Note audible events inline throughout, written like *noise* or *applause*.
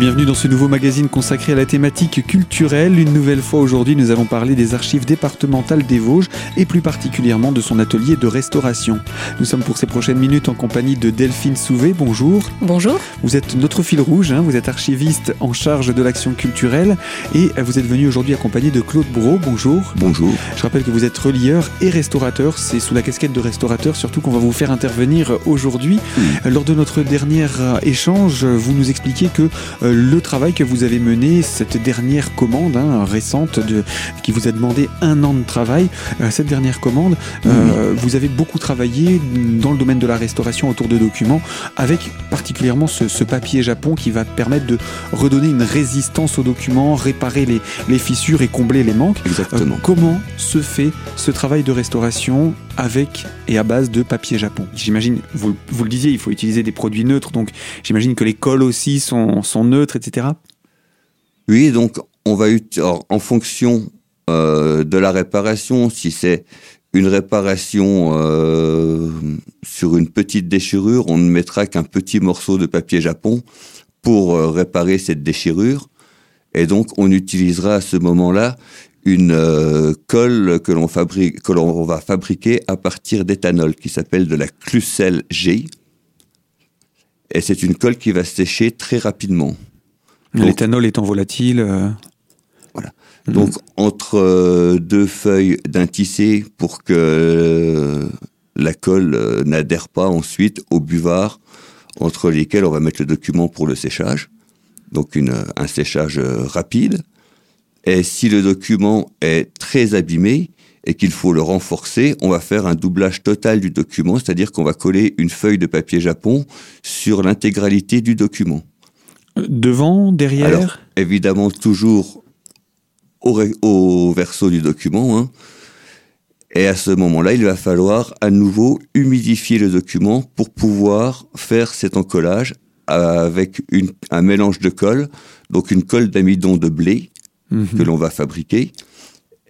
bienvenue dans ce nouveau magazine consacré à la thématique culturelle. Une nouvelle fois aujourd'hui, nous allons parler des archives départementales des Vosges et plus particulièrement de son atelier de restauration. Nous sommes pour ces prochaines minutes en compagnie de Delphine Souvé. Bonjour. Bonjour. Vous êtes notre fil rouge, hein. vous êtes archiviste en charge de l'action culturelle et vous êtes venu aujourd'hui accompagné de Claude Bro. Bonjour. Bonjour. Je rappelle que vous êtes relieur et restaurateur. C'est sous la casquette de restaurateur surtout qu'on va vous faire intervenir aujourd'hui. Lors de notre dernier échange, vous nous expliquiez que euh, le travail que vous avez mené, cette dernière commande hein, récente de, qui vous a demandé un an de travail, euh, cette dernière commande, euh, vous avez beaucoup travaillé dans le domaine de la restauration autour de documents, avec particulièrement ce, ce papier Japon qui va permettre de redonner une résistance aux documents, réparer les, les fissures et combler les manques. Exactement. comment se fait ce travail de restauration avec et à base de papier Japon? J'imagine, vous, vous le disiez, il faut utiliser des produits neutres, donc j'imagine que les cols aussi sont, sont neutres, Oui, donc on va alors, en fonction euh, de la réparation, si c'est une réparation euh, sur une petite déchirure, on ne mettra qu'un petit morceau de papier Japon pour euh, réparer cette déchirure. Et donc on utilisera à ce moment-là une colle que l'on que l'on va fabriquer à partir d'éthanol, qui s'appelle de la Clucel G. Et c'est une colle qui va sécher très rapidement. L'éthanol étant volatile. euh, Mhm. Donc entre euh, deux feuilles d'un tissé pour que euh, la colle n'adhère pas ensuite au buvard entre lesquels on va mettre le document pour le séchage. Donc une, un séchage rapide. Et si le document est très abîmé et qu'il faut le renforcer, on va faire un doublage total du document, c'est-à-dire qu'on va coller une feuille de papier Japon sur l'intégralité du document. Devant, derrière Alors, évidemment, toujours au, verso du document. hein. Et à ce moment-là, il va falloir à nouveau humidifier le document pour pouvoir faire cet encollage avec une- un mélange de colle, donc une colle d'amidon de blé Mhm. que l'on va fabriquer,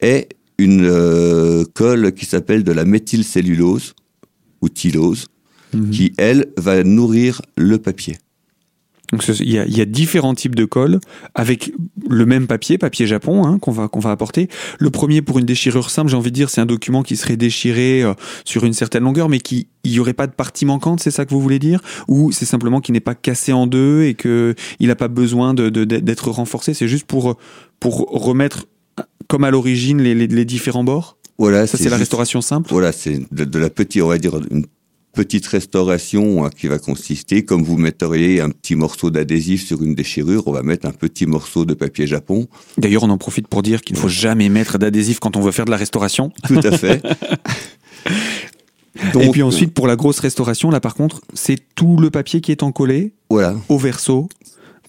et une euh, colle qui s'appelle de la méthylcellulose ou tylose, Mhm. qui, elle, va nourrir le papier. Donc il y, a, il y a différents types de cols avec le même papier, papier Japon, hein, qu'on va qu'on va apporter. Le premier pour une déchirure simple, j'ai envie de dire, c'est un document qui serait déchiré euh, sur une certaine longueur, mais qui il y aurait pas de partie manquante, c'est ça que vous voulez dire? Ou c'est simplement qu'il n'est pas cassé en deux et que il n'a pas besoin de de- d'être renforcé? C'est juste pour pour remettre comme à l'origine les, les, les différents bords? Voilà, Ça c'est la juste- restauration simple. Voilà, c'est de, de la petite, on va dire, une petite restauration hein, qui va consister, comme vous metteriez un petit morceau d'adhésif sur une déchirure, on va mettre un petit morceau de papier Japon. D'ailleurs, on en profite pour dire qu'il ne faut jamais mettre d'adhésif quand on veut faire de la restauration. Tout à fait. *laughs* et puis ensuite, pour la grosse restauration, là par contre, c'est tout le papier qui est encollé Voilà. au verso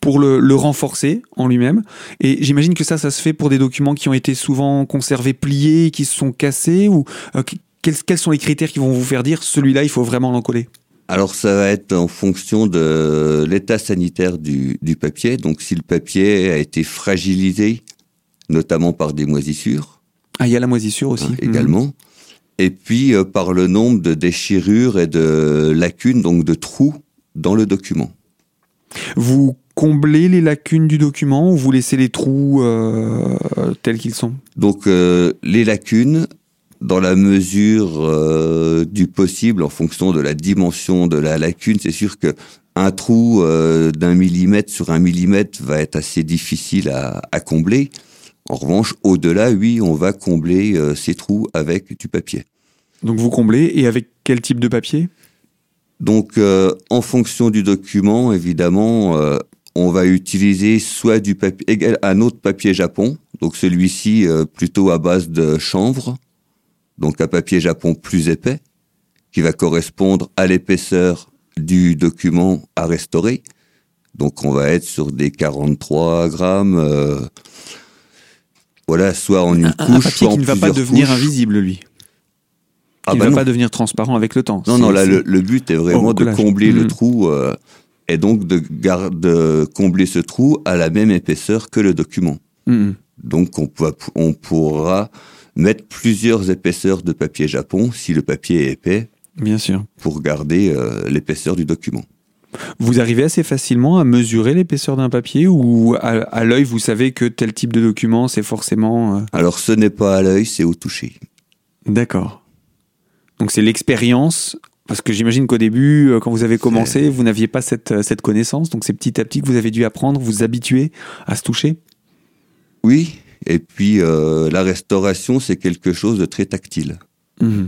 pour le, le renforcer en lui-même. Et j'imagine que ça, ça se fait pour des documents qui ont été souvent conservés pliés, qui se sont cassés, ou euh, quels, quels sont les critères qui vont vous faire dire celui-là, il faut vraiment l'encoller Alors ça va être en fonction de l'état sanitaire du, du papier. Donc si le papier a été fragilisé, notamment par des moisissures, Ah, il y a la moisissure aussi. hein, également. Et puis euh, par le nombre de déchirures et de lacunes, donc de trous dans le document. Vous comblez les lacunes du document ou vous laissez les trous euh, tels qu'ils sont? Donc euh, les lacunes, dans la mesure euh, du possible, en fonction de la dimension de la lacune, c'est sûr que un trou euh, d'un millimètre sur un millimètre va être assez difficile à, à combler. En revanche, au-delà, oui, on va combler euh, ces trous avec du papier. Donc vous comblez, et avec quel type de papier? Donc, en fonction du document, évidemment, on va utiliser soit du papier, un autre papier Japon, donc celui-ci plutôt à base de chanvre, donc un papier Japon plus épais, qui va correspondre à l'épaisseur du document à restaurer. Donc, on va être sur des 43 grammes, euh, voilà, soit en une Un, couche, un papier soit en qui ne va pas devenir invisible, lui. Ah bah ne va non. pas devenir transparent avec le temps. Non, non, là, le, le but est vraiment de combler le trou euh, et donc de, combler ce trou à la même épaisseur que le document. Mhm. Donc, on, peut- on pourra mettre plusieurs épaisseurs de papier Japon si le papier est épais Bien sûr. pour garder euh, l'épaisseur du document. Vous arrivez assez facilement à mesurer l'épaisseur d'un papier ou à, l'œil, vous savez que tel type de document, c'est forcément... Euh, Alors ce n'est pas à l'œil, c'est au toucher. D'accord. Donc c'est l'expérience, parce que j'imagine qu'au début, euh, quand vous avez commencé, vous n'aviez pas cette, cette connaissance, donc c'est petit à petit que vous avez dû apprendre, vous habituer à se toucher Oui, et puis la restauration, c'est quelque chose de très tactile. Mmh.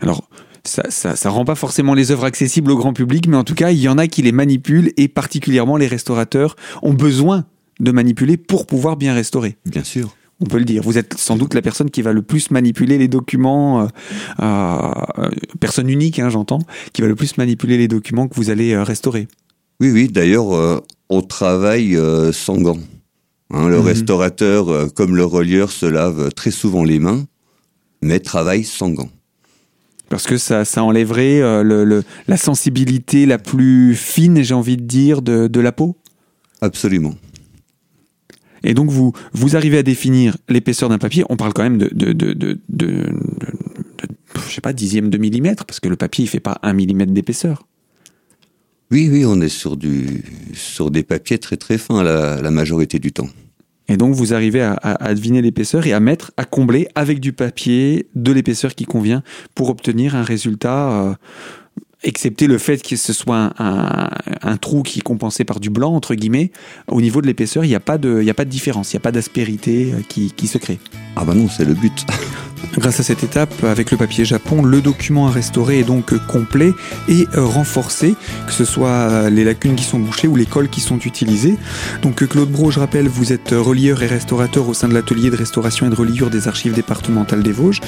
Alors, ça, ça, rend pas forcément les œuvres accessibles au grand public, mais en tout cas, il y en a qui les manipulent et particulièrement les restaurateurs ont besoin de manipuler pour pouvoir bien restaurer. Bien sûr. On peut le dire. Vous êtes sans doute la personne qui va le plus manipuler les documents, euh, euh, personne unique, hein, j'entends, qui va le plus manipuler les documents que vous allez euh, restaurer. Oui, oui. D'ailleurs, on travaille sans gants. Hein, le mhm. restaurateur, comme le relieur, se lave très souvent les mains, mais travaille sans gants. Parce que ça, ça enlèverait euh, le, la sensibilité la plus fine, j'ai envie de dire, de, de la peau? Absolument. Et donc, vous, vous arrivez à définir l'épaisseur d'un papier. On parle quand même de, de, de, de, de je sais pas, dixième de millimètre, parce que le papier, il fait pas un millimètre d'épaisseur. Oui, oui, on est sur, du, sur des papiers très très fins la, la majorité du temps. Et donc vous arrivez à, deviner l'épaisseur et à mettre, à combler avec du papier de l'épaisseur qui convient pour obtenir un résultat, euh, excepté le fait que ce soit un, trou qui est compensé par du blanc, entre guillemets. Au niveau de l'épaisseur, il n'y a, pas de, différence, il n'y a pas d'aspérité euh, qui, qui se crée. Ah bah non, c'est le but. Grâce à cette étape, avec le papier Japon, le document à restaurer est donc complet et renforcé, que ce soit les lacunes qui sont bouchées ou les cols qui sont utilisés. Donc Claude Bro, je rappelle, vous êtes relieur et restaurateur au sein de l'atelier de restauration et de reliure des archives départementales des Vosges.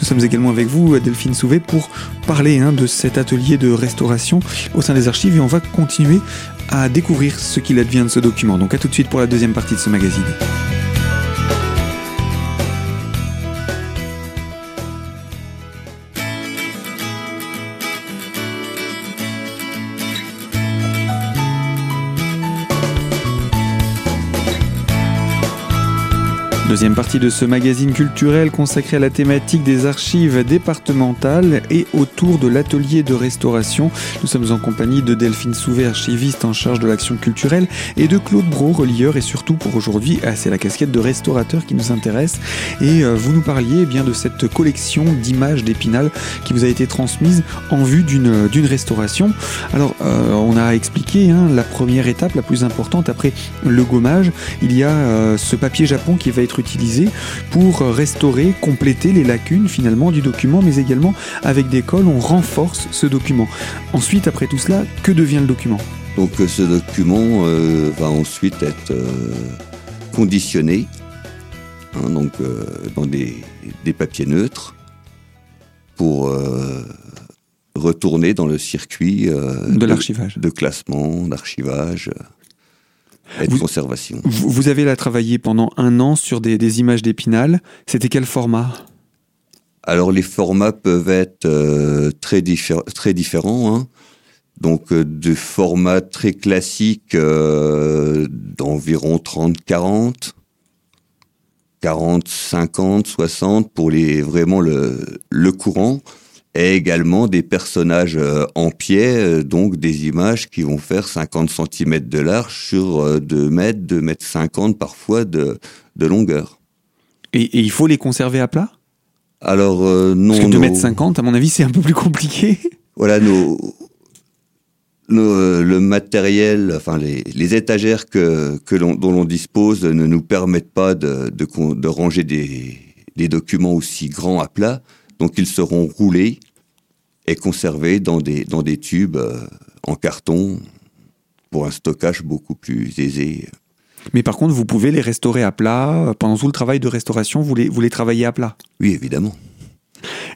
Nous sommes également avec vous, Delphine Souvet, pour parler hein, de cet atelier de restauration au sein des archives et on va continuer à découvrir ce qu'il advient de ce document. Donc à tout de suite pour la deuxième partie de ce magazine. Deuxième partie de ce magazine culturel consacré à la thématique des archives départementales et autour de l'atelier de restauration. Nous sommes en compagnie de Delphine Souvet, archiviste en charge de l'action culturelle, et de Claude Bro, relieur, et surtout pour aujourd'hui, ah, c'est la casquette de restaurateur qui nous intéresse. Et euh, vous nous parliez eh bien de cette collection d'images d'Épinal qui vous a été transmise en vue d'une d'une restauration. Alors, euh, on a expliqué hein, la première étape, la plus importante après le gommage. Il y a euh, ce papier Japon qui va être utilisé pour restaurer, compléter les lacunes finalement du document, mais également avec des cols, on renforce ce document. Ensuite, après tout cela, que devient le document? Donc ce document euh, va ensuite être euh, conditionné hein, donc, euh, dans des, des, papiers neutres pour retourner dans le circuit de classement, d'archivage et de conservation. Vous, avez là travaillé pendant un an sur des, images d'Épinal. C'était quel format? Alors les formats peuvent être euh, très, très différents. Hein. Donc euh, de formats très classiques euh, d'environ 30-40, 40, 50, 60 pour les vraiment le, le courant et également des personnages euh, en pied, euh, donc des images qui vont faire 50 cm de large sur 2 euh, mètres, 2 mètres 50 parfois de, de longueur. Et, il faut les conserver à plat? Alors non. Parce que 2 mètres 50, à mon avis, c'est un peu plus compliqué. *laughs* Voilà, nos, le matériel, enfin les, les étagères que, que dont l'on dispose ne nous permettent pas de, de, de ranger des, des documents aussi grands à plat. Donc ils seront roulés et conservés dans des, dans des tubes euh, en carton pour un stockage beaucoup plus aisé. Mais par contre, vous pouvez les restaurer à plat. Pendant tout le travail de restauration, vous les, vous les travaillez à plat? Oui, évidemment.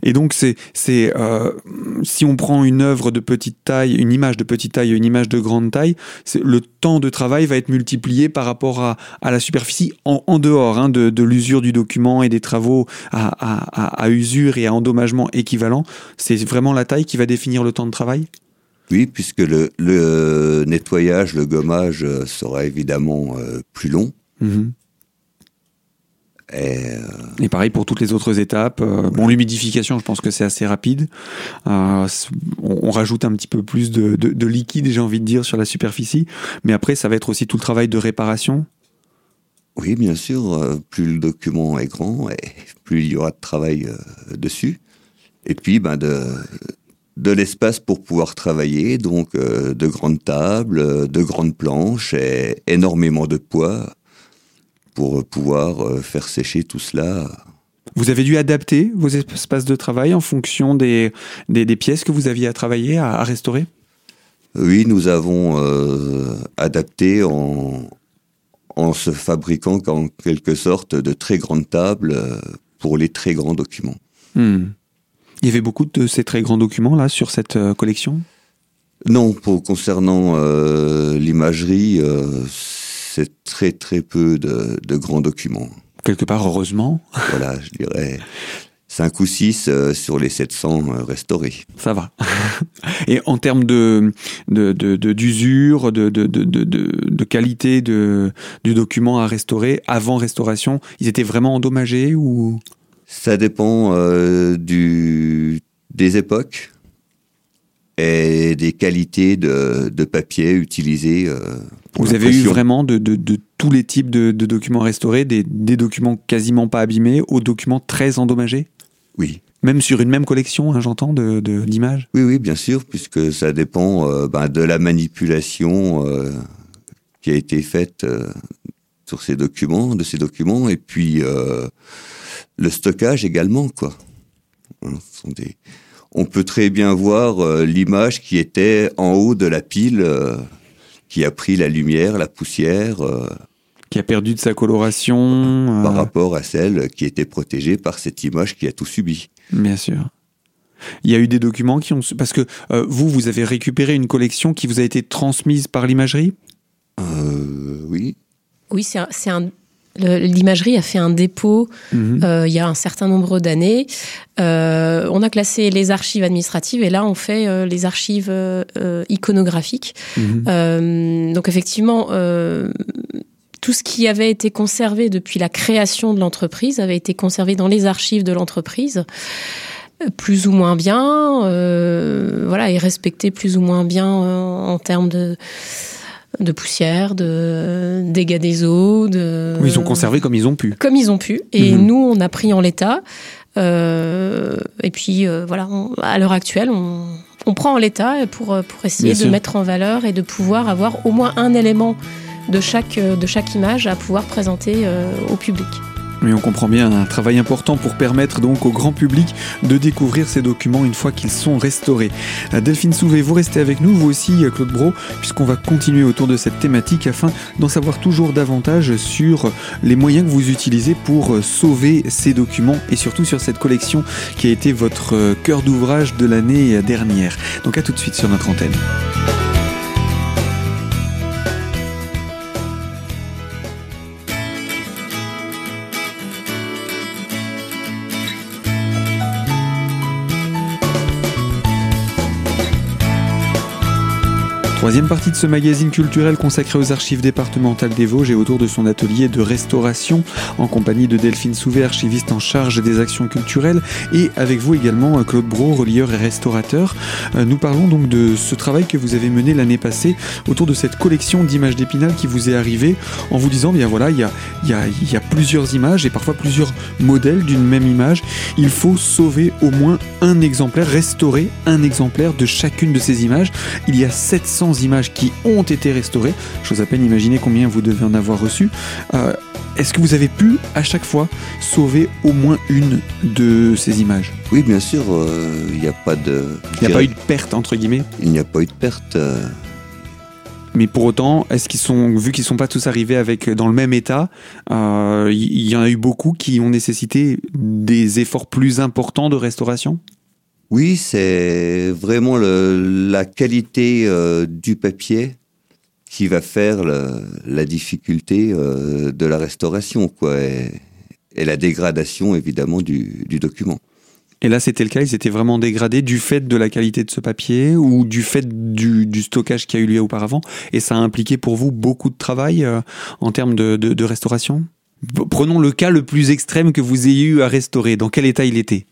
Et donc, c'est, c'est euh, si on prend une œuvre de petite taille, une image de petite taille une image de grande taille, le temps de travail va être multiplié par rapport à, à la superficie en, en dehors hein, de, de l'usure du document et des travaux à, à, à, usure et à endommagement équivalent. C'est vraiment la taille qui va définir le temps de travail? Oui, puisque le, le, nettoyage, le gommage euh, sera évidemment euh, plus long. Mm-hmm. Et pareil pour toutes les autres étapes. Euh, bon, l'humidification, je pense que c'est assez rapide. Euh, on, rajoute un petit peu plus de, de liquide, j'ai envie de dire, sur la superficie. Mais après, ça va être aussi tout le travail de réparation. Oui, bien sûr. Plus le document est grand, plus il y aura de travail dessus. Et puis, ben, de, de l'espace pour pouvoir travailler, donc euh, de grandes tables, euh, de grandes planches et énormément de poids pour pouvoir euh, faire sécher tout cela. Vous avez dû adapter vos espaces de travail en fonction des, des, pièces que vous aviez à travailler, à, restaurer? Oui, nous avons adapté en, en se fabriquant en quelque sorte de très grandes tables pour les très grands documents. Hmm. Il y avait beaucoup de ces très grands documents là sur cette euh, collection? Non, pour concernant euh, l'imagerie, euh, c'est très très peu de, grands documents. Quelque part, heureusement. Voilà, je dirais 5 ou 6 sur les 700 restaurés. Ça va. *laughs* Et en termes de, d'usure, de, de, de, qualité de, du document à restaurer, avant restauration, ils étaient vraiment endommagés ou? Ça dépend euh, du, des époques et des qualités de, de papier utilisés. Euh, Vous avez eu vraiment de, de, de, tous les types de, documents restaurés, des, des, documents quasiment pas abîmés aux documents très endommagés? Oui. Même sur une même collection, hein, j'entends, d'images? Oui, oui, bien sûr, puisque ça dépend euh, ben, de la manipulation qui a été faite sur ces documents, de ces documents, et puis le stockage également, quoi. Hein, on peut très bien voir euh, l'image qui était en haut de la pile, euh, qui a pris la lumière, la poussière. Euh, qui a perdu de sa coloration. Par rapport à celle qui était protégée par cette image qui a tout subi. Bien sûr. Il y a eu des documents qui ont... Parce que vous, vous avez récupéré une collection qui vous a été transmise par l'imagerie? Oui. Oui, c'est un, L'imagerie a fait un dépôt mhm. euh, il y a un certain nombre d'années. Euh, on a classé les archives administratives et là on fait euh, les archives iconographiques. Mhm. donc effectivement, tout ce qui avait été conservé depuis la création de l'entreprise avait été conservé dans les archives de l'entreprise plus ou moins bien, voilà, et respecté plus ou moins bien en termes de de poussière, de dégâts des eaux. De... Ils ont conservé comme ils ont pu. Comme ils ont pu. Et mhm. nous, on a pris en l'état. Euh, et puis, euh, voilà, à l'heure actuelle, on, prend en l'état pour, pour essayer de mettre en valeur et de pouvoir avoir au moins un élément de chaque, de chaque image à pouvoir présenter euh, au public. Mais on comprend bien un travail important pour permettre donc au grand public de découvrir ces documents une fois qu'ils sont restaurés. Euh, Delphine Souvé, vous restez avec nous, vous aussi euh, Claude Bro, puisqu'on va continuer autour de cette thématique afin d'en savoir toujours davantage sur les moyens que vous utilisez pour euh, sauver ces documents et surtout sur cette collection qui a été votre cœur d'ouvrage de l'année dernière. Donc à tout de suite sur notre antenne. Troisième partie de ce magazine culturel consacré aux archives départementales des Vosges et autour de son atelier de restauration en compagnie de Delphine Souvet, archiviste en charge des actions culturelles et avec vous également Claude Bro, relieur et restaurateur. Euh, nous parlons donc de ce travail que vous avez mené l'année passée autour de cette collection d'images d'Épinal qui vous est arrivée en vous disant bien voilà, il y a, y, a, y a plusieurs images et parfois plusieurs modèles d'une même image. Il faut sauver au moins un exemplaire, restaurer un exemplaire de chacune de ces images. Il y a 700 images qui ont été restaurées. J'ose à peine imaginer combien vous devez en avoir reçu. Euh, est-ce que vous avez pu à chaque fois sauver au moins une de ces images? Oui, bien sûr. Euh, il n'y a pas de. Il n'y a pas eu de perte entre guillemets? Il n'y a pas eu de perte. Euh. Mais pour autant, est-ce qu'ils sont, vu qu'ils sont pas tous arrivés avec dans le même état, il y, en a eu beaucoup qui ont nécessité des efforts plus importants de restauration? Oui, c'est vraiment la qualité euh, du papier qui va faire la difficulté euh, de la restauration, quoi, et, la dégradation évidemment du, document. Et là, c'était le cas, ils étaient vraiment dégradés du fait de la qualité de ce papier ou du fait du, stockage qui a eu lieu auparavant? Et ça a impliqué pour vous beaucoup de travail euh, en termes de restauration? Prenons le cas le plus extrême que vous ayez eu à restaurer. Dans quel état il était?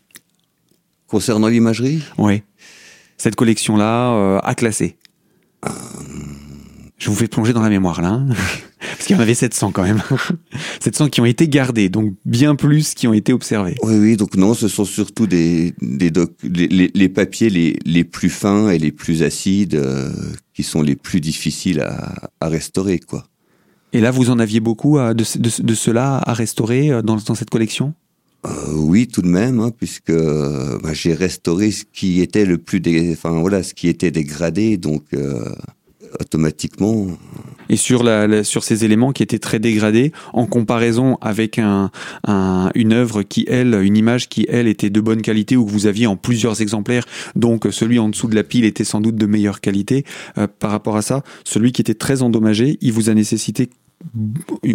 Concernant l'imagerie? Oui. Cette collection-là, euh, à classer. Je vous fais plonger dans la mémoire là. Hein. *laughs* Parce qu'il y en avait 700 quand même. *laughs* 700 qui ont été gardés, donc bien plus qui ont été observés. Oui, oui, donc non, ce sont surtout des, des les, les, papiers les, les, plus fins et les plus acides euh, qui sont les plus difficiles à, à, restaurer, quoi. Et là, vous en aviez beaucoup de, de, de cela à restaurer euh, dans, dans cette collection? Euh, oui, tout de même, hein, puisque bah, j'ai restauré ce qui était le plus, enfin voilà, ce qui était dégradé, donc euh, automatiquement. Et sur, ces éléments qui étaient très dégradés, en comparaison avec un, un, une œuvre qui, elle, une image qui, elle, était de bonne qualité ou que vous aviez en plusieurs exemplaires, donc celui en dessous de la pile était sans doute de meilleure qualité, euh, par rapport à ça, celui qui était très endommagé, il vous a nécessité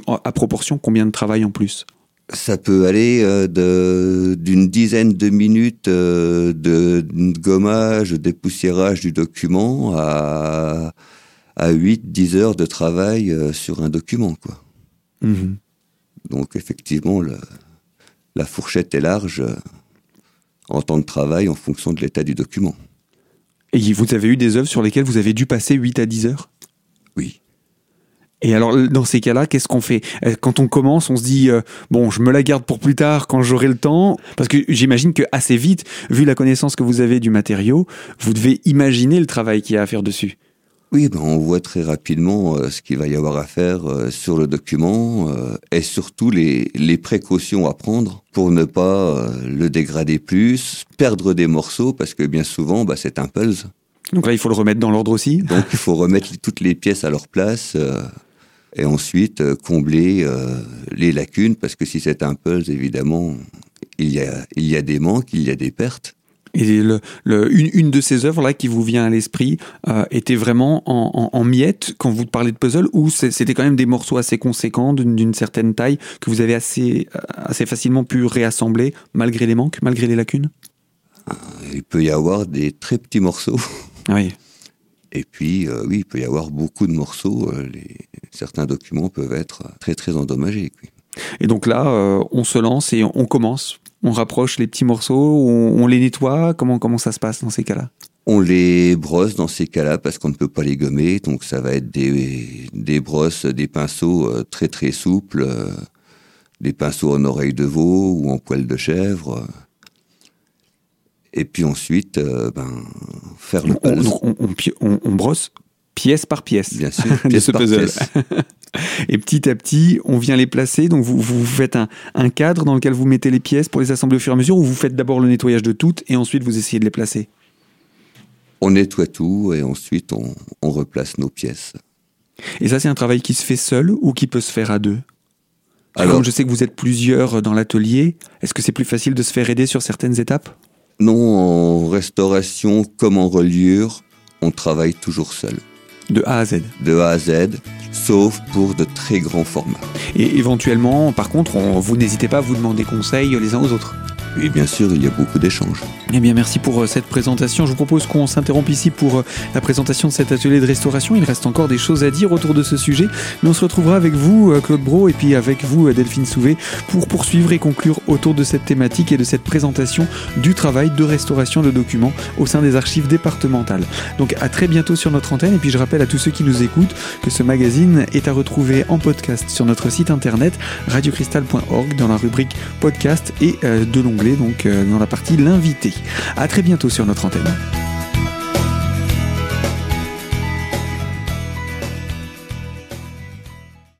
à proportion combien de travail en plus? Ça peut aller euh, de d'une dizaine de minutes euh, de gommage, dépoussiérage du document à à 8 10 heures de travail euh, sur un document quoi. Mmh. Donc effectivement le, la fourchette est large en temps de travail en fonction de l'état du document. Et vous avez eu des œuvres sur lesquelles vous avez dû passer 8 à 10 heures? Oui. Et alors, dans ces cas-là, qu'est-ce qu'on fait? Euh, Quand on commence, on se dit euh, bon, je me la garde pour plus tard quand j'aurai le temps, parce que j'imagine que assez vite, vu la connaissance que vous avez du matériau, vous devez imaginer le travail qu'il y a à faire dessus. Oui, ben on voit très rapidement euh, ce qu'il va y avoir à faire sur le document et surtout les, les, précautions à prendre pour ne pas le dégrader plus, perdre des morceaux, parce que bien souvent, bah, c'est un puzzle. Donc là, il faut le remettre dans l'ordre aussi Donc il faut remettre toutes les pièces à leur place et ensuite euh, combler euh, les lacunes, parce que si c'est un puzzle, évidemment, il y a, il y a des manques, il y a des pertes. Et le, le, une, une, de ces œuvres là qui vous vient à l'esprit euh, était vraiment en, en, en, miettes quand vous parlez de puzzle ou c'était quand même des morceaux assez conséquents d'une certaine taille que vous avez assez, assez facilement pu réassembler malgré les manques, malgré les lacunes? Il peut y avoir des très petits morceaux. Oui. Et puis, euh, oui, il peut y avoir beaucoup de morceaux. Les, certains documents peuvent être très, très endommagés. Et donc là, euh, on se lance et on commence. On rapproche les petits morceaux, on, on les nettoie. Comment, comment ça se passe dans ces cas-là? On les brosse dans ces cas-là parce qu'on ne peut pas les gommer, donc ça va être des, des brosses, des pinceaux très très souples, des pinceaux en oreille de veau ou en poil de chèvre et puis ensuite euh, ben, faire le puzzle. On, on, on, brosse pièce par pièce Bien sûr, *laughs* pièce ce puzzle. Pièce. *laughs* et petit à petit, on vient les placer. Donc vous, vous faites un, un, cadre dans lequel vous mettez les pièces pour les assembler au fur et à mesure, ou vous faites d'abord le nettoyage de toutes et ensuite vous essayez de les placer? On nettoie tout et ensuite on, on replace nos pièces. Et ça, c'est un travail qui se fait seul ou qui peut se faire à deux? Alors, Comme je sais que vous êtes plusieurs dans l'atelier, est-ce que c'est plus facile de se faire aider sur certaines étapes? Non, en restauration comme en reliure, on travaille toujours seul. De A à Z De A à Z, sauf pour de très grands formats. Et éventuellement, par contre, on, vous n'hésitez pas à vous demander conseil les uns aux autres oui, bien sûr, il y a beaucoup d'échanges. Eh bien, merci pour euh, cette présentation. Je vous propose qu'on s'interrompe ici pour euh, la présentation de cet atelier de restauration. Il reste encore des choses à dire autour de ce sujet, mais on se retrouvera avec vous, euh, Claude Bro, et puis avec vous, Delphine Souvé, pour poursuivre et conclure autour de cette thématique et de cette présentation du travail de restauration de documents au sein des archives départementales. Donc, à très bientôt sur notre antenne. Et puis, je rappelle à tous ceux qui nous écoutent que ce magazine est à retrouver en podcast sur notre site internet radiocristal.org dans la rubrique podcast et de l'onglet donc euh, dans la partie l'invité. À très bientôt sur notre antenne.